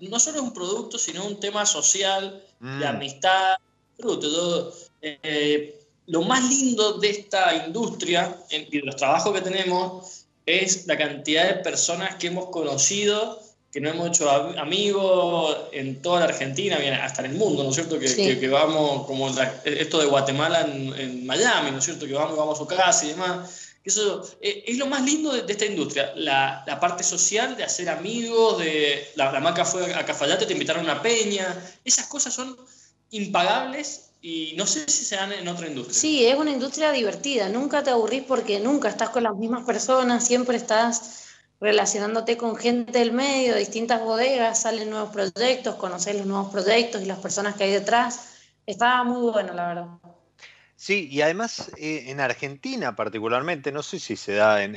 no solo es un producto, sino un tema social, de mm. amistad, fruto. Eh, lo más lindo de esta industria y de los trabajos que tenemos es la cantidad de personas que hemos conocido que no hemos hecho amigos en toda la Argentina, hasta en el mundo, ¿no es cierto? Que, que, vamos, como esto de Guatemala en, Miami, ¿no es cierto? Que vamos, vamos a su casa y demás. Eso eh, es lo más lindo de, esta industria, la, la, parte social, de hacer amigos, de la, la maca fue a Cafayate, te invitaron a una peña, esas cosas son impagables y no sé si se dan en otra industria. Sí, es una industria divertida, nunca te aburrís porque nunca estás con las mismas personas, siempre estás relacionándote con gente del medio, distintas bodegas, salen nuevos proyectos, conocer los nuevos proyectos y las personas que hay detrás. Estaba muy bueno, la verdad. Sí, y además eh, en Argentina particularmente, no sé si se da en,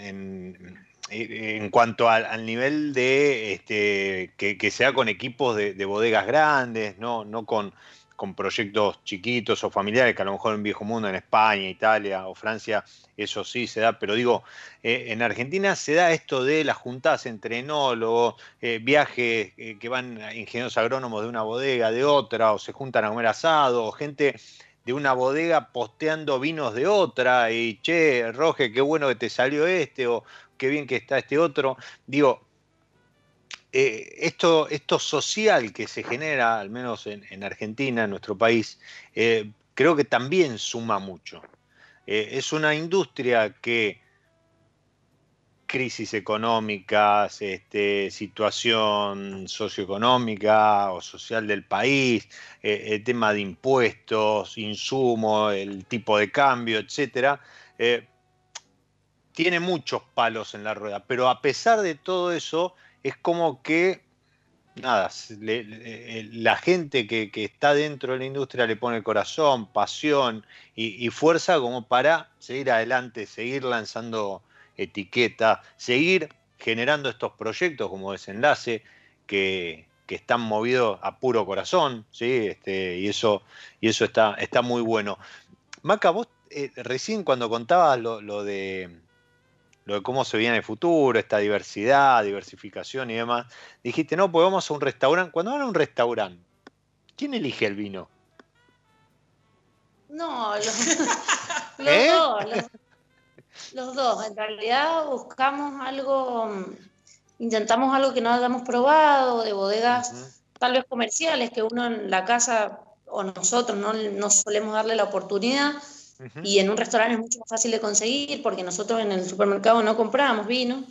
en, cuanto al, nivel de este, que, que sea con equipos de, de bodegas grandes, no, no con con proyectos chiquitos o familiares, que a lo mejor en Viejo Mundo, en España, Italia o Francia, eso sí se da, pero digo, eh, en Argentina se da esto de las juntadas entre enólogos, eh, viajes eh, que van ingenieros agrónomos de una bodega, de otra, o se juntan a comer asado, o gente de una bodega posteando vinos de otra, y che, Roge, qué bueno que te salió este, o qué bien que está este otro. Digo, eh, esto, social que se genera, al menos en, Argentina, en nuestro país, eh, creo que también suma mucho. Eh, es una industria que crisis económicas, este, situación socioeconómica o social del país, el tema de impuestos, insumos, el tipo de cambio, etcétera, tiene muchos palos en la rueda. Pero a pesar de todo eso, es como que, nada, eh, la gente que, está dentro de la industria le pone corazón, pasión y, fuerza como para seguir adelante, seguir lanzando etiquetas, seguir generando estos proyectos como desenlace que, están movidos a puro corazón, ¿sí? Este, y eso, y eso está, está muy bueno. Maca, vos eh, recién cuando contabas lo de lo de cómo se viene el futuro, esta diversidad, diversificación y demás, dijiste, no, pues vamos a un restaurante. Cuando van a un restaurante, ¿quién elige el vino? No, los, ¿Eh? dos. Los, dos. En realidad buscamos algo, intentamos algo que no hayamos probado, de bodegas tal vez comerciales, que uno en la casa o nosotros no, no solemos darle la oportunidad y en un restaurante es mucho más fácil de conseguir porque nosotros en el supermercado no comprábamos vino.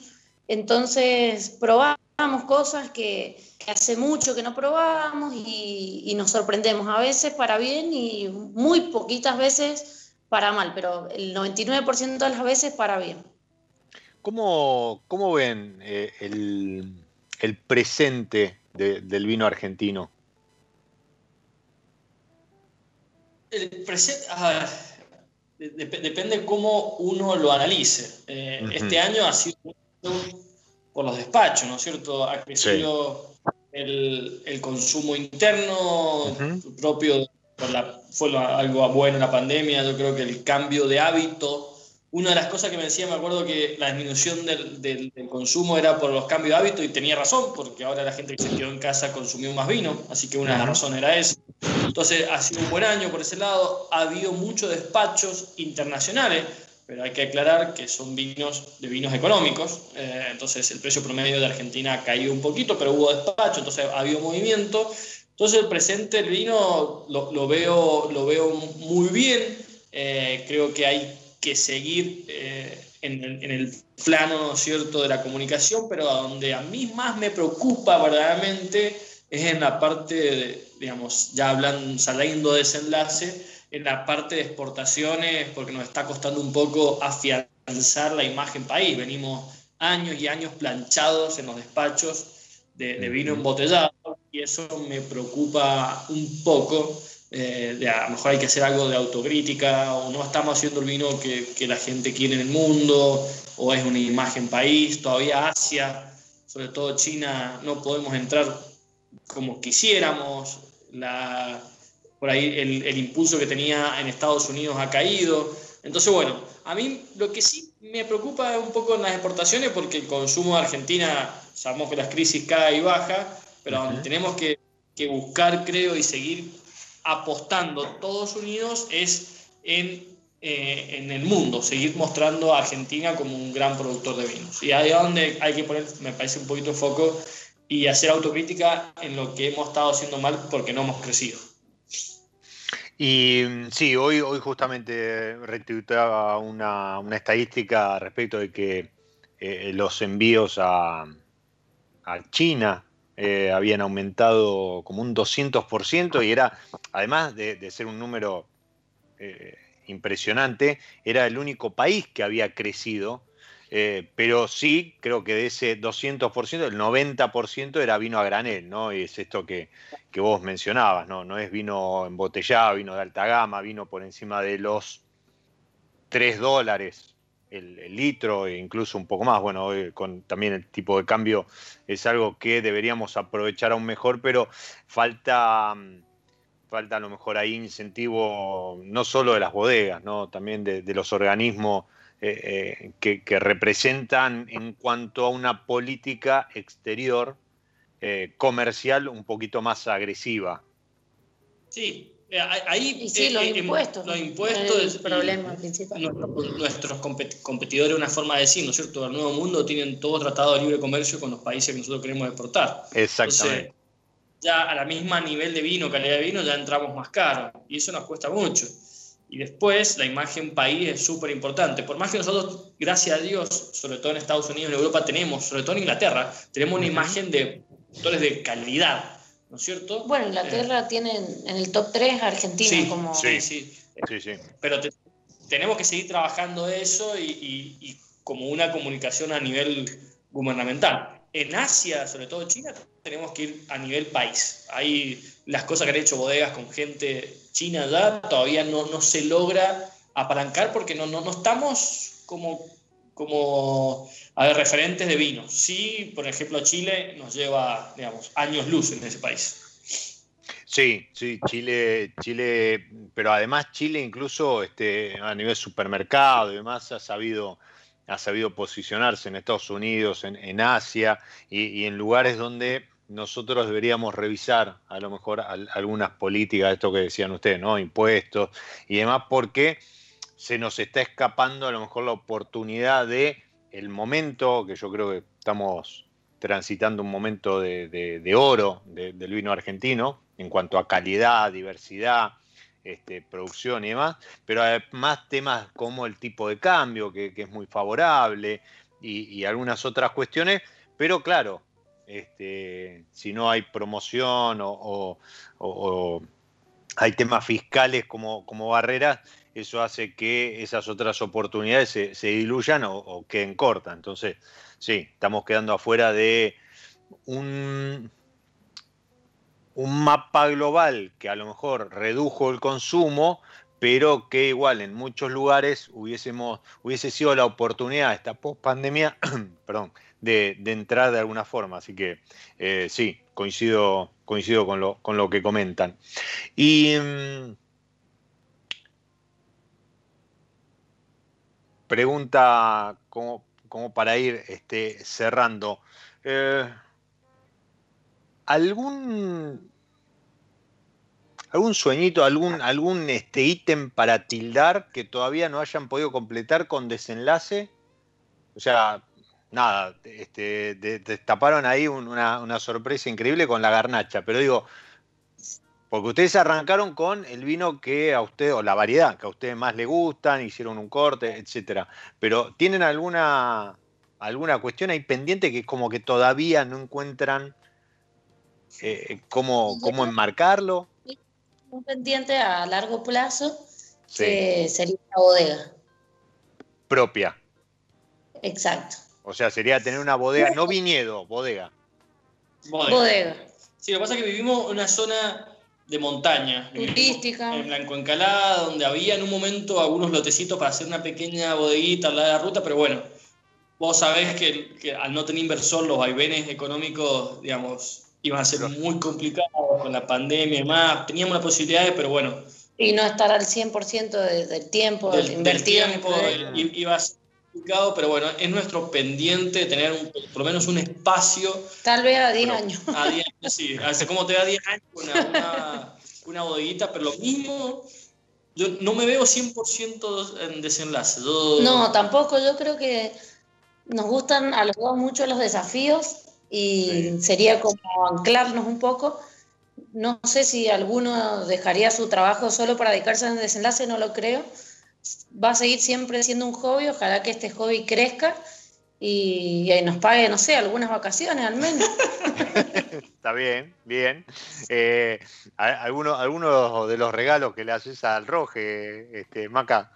Entonces probamos cosas que, hace mucho que no probábamos y, nos sorprendemos a veces para bien y muy poquitas veces para mal, pero el 99% de las veces para bien. ¿Cómo, cómo ven eh, el, presente del vino argentino? El presente, depende cómo uno lo analice. Eh, este año ha sido por los despachos, ¿no es cierto? Ha crecido el, consumo interno propio, fue algo bueno en la pandemia, yo creo que el cambio de hábito. Una de las cosas que me decía, me acuerdo que la disminución del, consumo era por los cambios de hábito y tenía razón, porque ahora la gente que se quedó en casa consumió más vino, así que una de las razones era esa. Entonces ha sido un buen año por ese lado, ha habido muchos despachos internacionales, pero hay que aclarar que son vinos de vinos económicos, eh, entonces el precio promedio de Argentina ha caído un poquito, pero hubo despacho, entonces ha habido movimiento. Entonces el presente el vino lo, veo, lo veo muy bien, eh, creo que hay que seguir eh, en, en, el plano ¿no cierto? de la comunicación, pero a donde a mí más me preocupa verdaderamente es en la parte, de, digamos, ya hablando, saliendo de desenlace, en la parte de exportaciones, porque nos está costando un poco afianzar la imagen país. Venimos años y años planchados en los despachos de, vino embotellado y eso me preocupa un poco. Eh, de a lo mejor hay que hacer algo de autocrítica o no estamos haciendo el vino que, que la gente quiere en el mundo o es una imagen país, todavía Asia, sobre todo China, no podemos entrar como quisiéramos, la, por ahí el, impulso que tenía en Estados Unidos ha caído. Entonces, bueno, a mí lo que sí me preocupa un poco en las exportaciones, porque el consumo de Argentina, sabemos que las crisis cae y baja, pero tenemos que, buscar, creo, y seguir apostando todos unidos es en, eh, en, el mundo, seguir mostrando a Argentina como un gran productor de vinos. Y ahí es donde hay que poner, me parece, un poquito foco y hacer autocrítica en lo que hemos estado haciendo mal porque no hemos crecido. Y mm, sí, hoy, hoy justamente retuiteaba una, una estadística respecto de que eh, los envíos a, a China eh, habían aumentado como un 200% y era, además de, ser un número eh, impresionante, era el único país que había crecido Eh, pero sí, creo que de ese 200%, el 90% era vino a granel, ¿no? Y es esto que, vos mencionabas, ¿no? No es vino embotellado, vino de alta gama, vino por encima de los 3 dólares el, litro e incluso un poco más. Bueno, con también el tipo de cambio es algo que deberíamos aprovechar aún mejor, pero falta, falta a lo mejor ahí incentivo no solo de las bodegas, ¿no? también de los organismos eh, eh, que, representan en cuanto a una política exterior eh, comercial un poquito más agresiva. Sí, ahí sí, los impuestos. Los impuestos es el problema principal. Nuestros competidores, una forma de decir, ¿no es cierto? El Nuevo Mundo tienen todo tratado de libre comercio con los países que nosotros queremos exportar. Exactamente. ya a la misma nivel de vino, calidad de vino, ya entramos más caro. Y eso nos cuesta mucho. Y después la imagen país es súper importante. Por más que nosotros, gracias a Dios, sobre todo en Estados Unidos, en Europa tenemos, sobre todo en Inglaterra, tenemos una imagen de productores de calidad, ¿no es cierto? Bueno, Inglaterra eh, tiene en el top 3 Argentina como... Sí, sí. sí, sí. Pero tenemos que seguir trabajando eso y, y como una comunicación a nivel gubernamental. En Asia, sobre todo China, tenemos que ir a nivel país. Hay las cosas que han hecho bodegas con gente china ya, todavía no, no se logra apalancar porque no, no, no estamos como, como a ver, referentes de vinos. Sí, por ejemplo, Chile nos lleva, digamos, años luz en ese país. Sí, sí, Chile, Chile, pero además Chile incluso este, a nivel supermercado y demás ha sabido ha sabido posicionarse en Estados Unidos, en, Asia y, en lugares donde nosotros deberíamos revisar a lo mejor algunas políticas, esto que decían ustedes, ¿no? Impuestos y demás, porque se nos está escapando a lo mejor la oportunidad de el momento, que yo creo que estamos transitando un momento de, oro del vino argentino en cuanto a calidad, diversidad, este, producción y demás, pero además temas como el tipo de cambio, que, es muy favorable, y, algunas otras cuestiones, pero claro, este, si no hay promoción o, hay temas fiscales como, como, barreras, eso hace que esas otras oportunidades se, diluyan o, queden cortas. Entonces, sí, estamos quedando afuera de un, un mapa global que a lo mejor redujo el consumo, pero que igual en muchos lugares hubiésemos, hubiese sido la oportunidad esta post pandemia perdón, de, entrar de alguna forma. Así que eh, sí, coincido, coincido con, lo, con lo que comentan. Y pregunta como, como, para ir este, cerrando. Eh, algún algún sueñito, algún, algún este ítem para tildar que todavía no hayan podido completar con desenlace. O sea, nada, este, destaparon ahí una, una, sorpresa increíble con la garnacha, pero digo, porque ustedes arrancaron con el vino que a usted, o la variedad que a ustedes más les gustan, hicieron un corte, etcétera. Pero ¿tienen alguna, alguna cuestión ahí pendiente que es como que todavía no encuentran eh, cómo, cómo enmarcarlo? Un pendiente a largo plazo que sería una bodega. Propia. Exacto. O sea, sería tener una bodega, no viñedo, bodega. Bodega. Sí, lo que pasa es que vivimos en una zona de montaña. Turística. En Blanco Encalada, donde había en un momento algunos lotecitos para hacer una pequeña bodeguita al lado de la ruta, pero bueno, vos sabés que, que al no tener inversor, los vaivenes económicos, digamos, iban a ser muy complicados con la pandemia y más. Teníamos las posibilidades, pero bueno. Y no estar al 100% del tiempo del, invertido. tiempo, iba a ser complicado, pero bueno, es nuestro pendiente tener por lo menos un espacio. Tal vez a 10 años. A 10 años, sí. Hace como te da 10 años una, una, bodeguita, pero lo mismo. Yo no me veo 100% en desenlace. No, tampoco. Yo creo que nos gustan a los dos mucho los desafíos y sería como anclarnos un poco. No sé si alguno dejaría su trabajo solo para dedicarse al desenlace, no lo creo. Va a seguir siempre siendo un hobby, ojalá que este hobby crezca y, nos pague, no sé, algunas vacaciones al menos. Está bien, bien. Eh, ¿algunos, ¿Algunos de los regalos que le haces al Roje, este, Maca?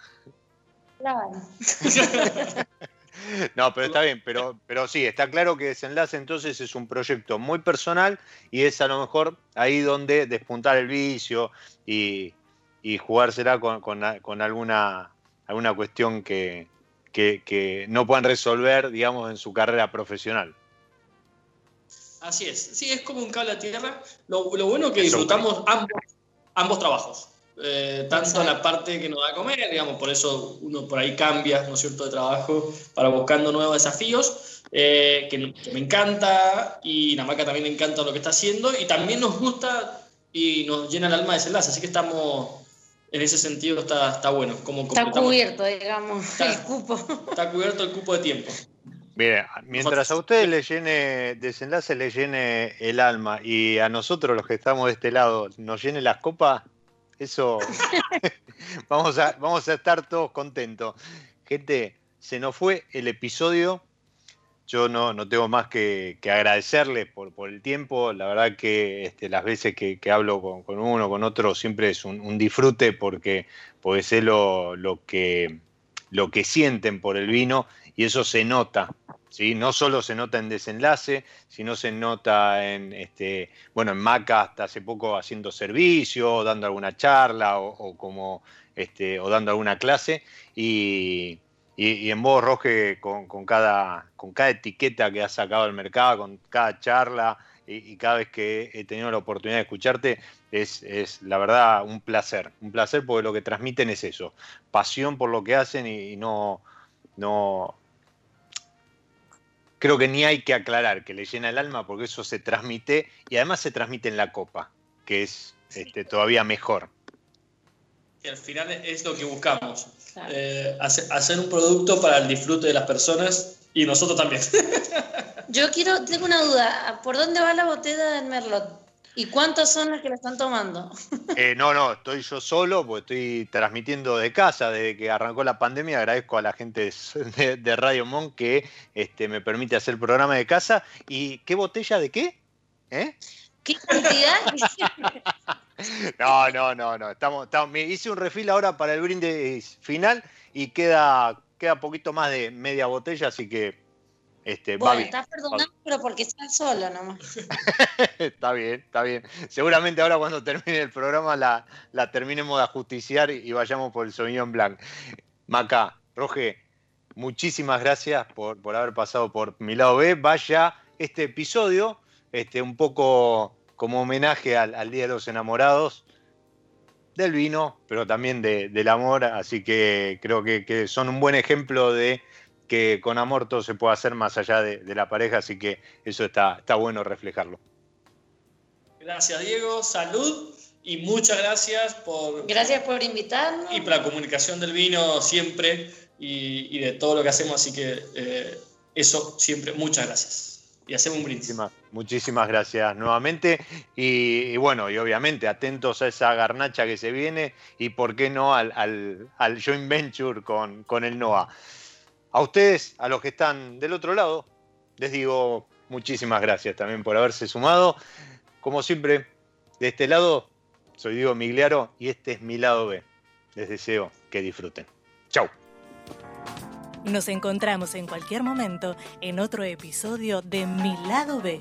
Claro. No, pero está bien, pero, pero sí, está claro que Desenlace entonces es un proyecto muy personal y es a lo mejor ahí donde despuntar el vicio y, jugársela con, alguna, alguna cuestión que, que, no puedan resolver, digamos, en su carrera profesional. Así es, sí, es como un cable a tierra. Lo, bueno es que disfrutamos ambos, ambos trabajos. Eh, tanto la parte que nos da a comer, digamos, por eso uno por ahí cambia, ¿no es cierto?, de trabajo para buscando nuevos desafíos, eh, que, me encanta y Namaka también le encanta lo que está haciendo y también nos gusta y nos llena el alma de desenlace, así que estamos, en ese sentido está, está bueno. Como está cubierto, digamos, el cupo. Está cubierto el cupo de tiempo. Mire, mientras a ustedes le llene desenlace, le llene el alma y a nosotros los que estamos de este lado nos llene las copas, eso vamos, a, vamos a estar todos contentos. Gente, se nos fue el episodio. Yo no, no tengo más que, que agradecerles por, por, el tiempo. La verdad que este, las veces que, hablo con, con, uno, con otro, siempre es un, disfrute porque, puede ser lo, lo, que, lo que sienten por el vino y eso se nota ¿sí? No solo se nota en desenlace, sino se nota en, este, bueno, en Maca hasta hace poco haciendo servicio, dando alguna charla o, como, este, o dando alguna clase, y, en vos, Roge, con, cada, con cada etiqueta que has sacado al mercado, con cada charla y, cada vez que he tenido la oportunidad de escucharte, es, es, la verdad un placer, un placer porque lo que transmiten es eso, pasión por lo que hacen y, no, no, creo que ni hay que aclarar que le llena el alma porque eso se transmite y además se transmite en la copa, que es este, todavía mejor. Y al final es lo que buscamos, eh, hacer un producto para el disfrute de las personas y nosotros también. Yo quiero, tengo una duda, ¿por dónde va la botella del Merlot? ¿Y cuántos son los que lo están tomando? Eh, no, no, estoy yo solo, porque estoy transmitiendo de casa desde que arrancó la pandemia. Agradezco a la gente de, Radio Mon que este, me permite hacer el programa de casa. ¿Y qué botella de qué? ¿Eh? ¿Qué cantidad? no, no, no, no. Estamos, estamos, me hice un refil ahora para el brindis final y queda, queda poquito más de media botella, así que este, bueno, estás perdonando, pero porque estás solo nomás. está bien, está bien. Seguramente ahora cuando termine el programa la, la terminemos de ajusticiar y, vayamos por el Sauvignon Blanc. Maca, Roge, muchísimas gracias por, por, haber pasado por mi lado B. Vaya este episodio, este, un poco como homenaje al, Día de los Enamorados del vino, pero también del amor, así que creo que, que son un buen ejemplo de que con amor todo se puede hacer más allá de, la pareja, así que eso está, está bueno reflejarlo. Gracias Diego, salud y muchas gracias por... Gracias por invitarnos. Y por la comunicación del vino siempre y, de todo lo que hacemos, así que eh, eso siempre, muchas gracias. Y hacemos un brindis. Muchísimas, gracias nuevamente. Y, bueno, y obviamente atentos a esa garnacha que se viene y por qué no al, al, joint venture con, con el NOA. A ustedes, a los que están del otro lado, les digo muchísimas gracias también por haberse sumado. Como siempre, de este lado, soy Diego Migliaro y este es mi lado B. Les deseo que disfruten. Chau. Nos encontramos en cualquier momento en otro episodio de Mi lado B.